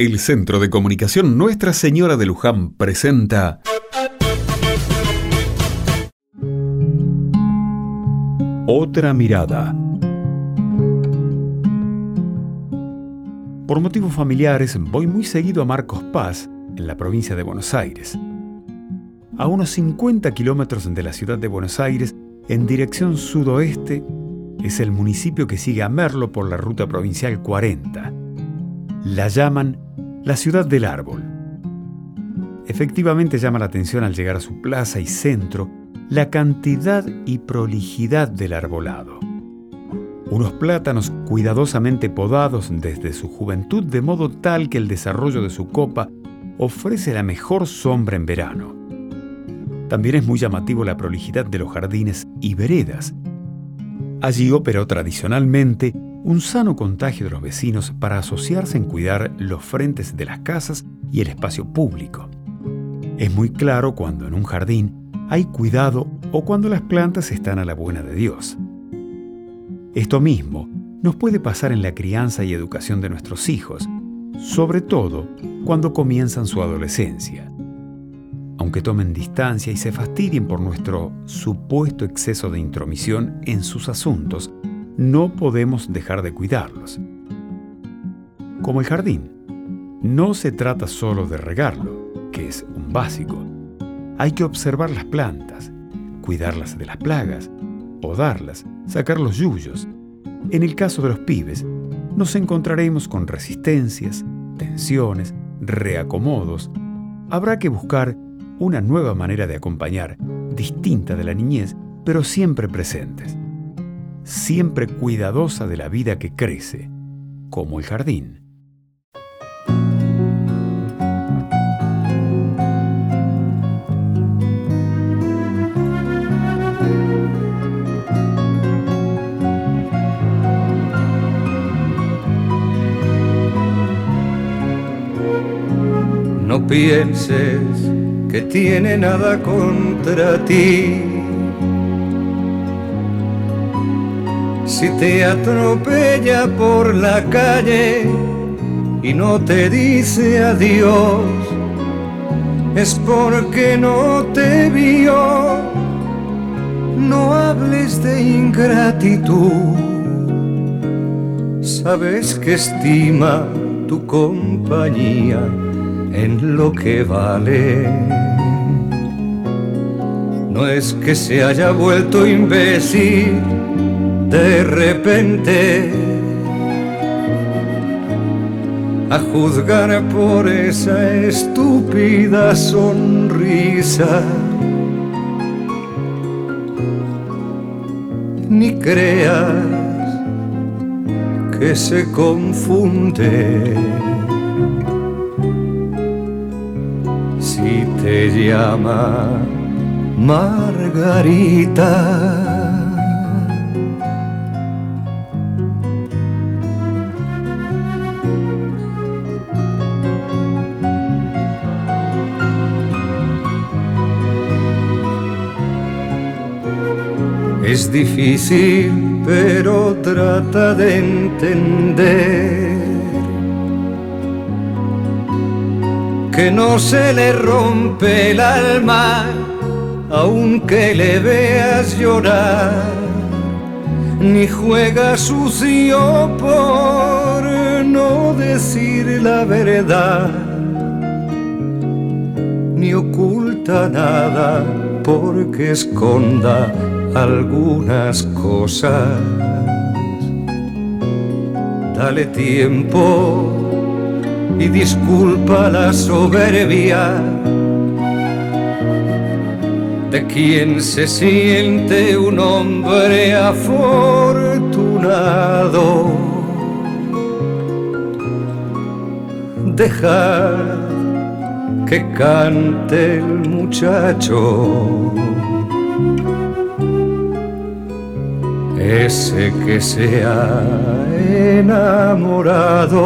El Centro de Comunicación Nuestra Señora de Luján presenta Otra mirada. Por motivos familiares voy muy seguido a Marcos Paz, en la provincia de Buenos Aires. A unos 50 kilómetros de la ciudad de Buenos Aires, en dirección sudoeste, es el municipio que sigue a Merlo por la ruta provincial 40. La llaman la ciudad del árbol. Efectivamente llama la atención al llegar a su plaza y centro la cantidad y prolijidad del arbolado. Unos plátanos cuidadosamente podados desde su juventud de modo tal que el desarrollo de su copa ofrece la mejor sombra en verano. También es muy llamativo la prolijidad de los jardines y veredas. Allí operó tradicionalmente un sano contagio de los vecinos para asociarse en cuidar los frentes de las casas y el espacio público. Es muy claro cuando en un jardín hay cuidado o cuando las plantas están a la buena de Dios. Esto mismo nos puede pasar en la crianza y educación de nuestros hijos, sobre todo cuando comienzan su adolescencia. Aunque tomen distancia y se fastidien por nuestro supuesto exceso de intromisión en sus asuntos, no podemos dejar de cuidarlos. Como el jardín, no se trata solo de regarlo, que es un básico. Hay que observar las plantas, cuidarlas de las plagas, podarlas, sacar los yuyos. En el caso de los pibes, nos encontraremos con resistencias, tensiones, reacomodos. Habrá que buscar una nueva manera de acompañar, distinta de la niñez, pero siempre presentes siempre cuidadosa de la vida que crece, como el jardín. No pienses que tiene nada contra ti Si te atropella por la calle y no te dice adiós, es porque no te vio. No hables de ingratitud. Sabes que estima tu compañía en lo que vale. No es que se haya vuelto imbécil de repente a juzgar por esa estúpida sonrisa. Ni creas que se confunde si te llama Margarita. Es difícil, pero trata de entender que no se le rompe el alma aunque le veas llorar, ni juega sucio por no decir la verdad, ni oculta nada porque esconda algunas cosas. Dale tiempo y disculpa la soberbia de quien se siente un hombre afortunado. Dejar que cante el muchacho ese que se ha enamorado.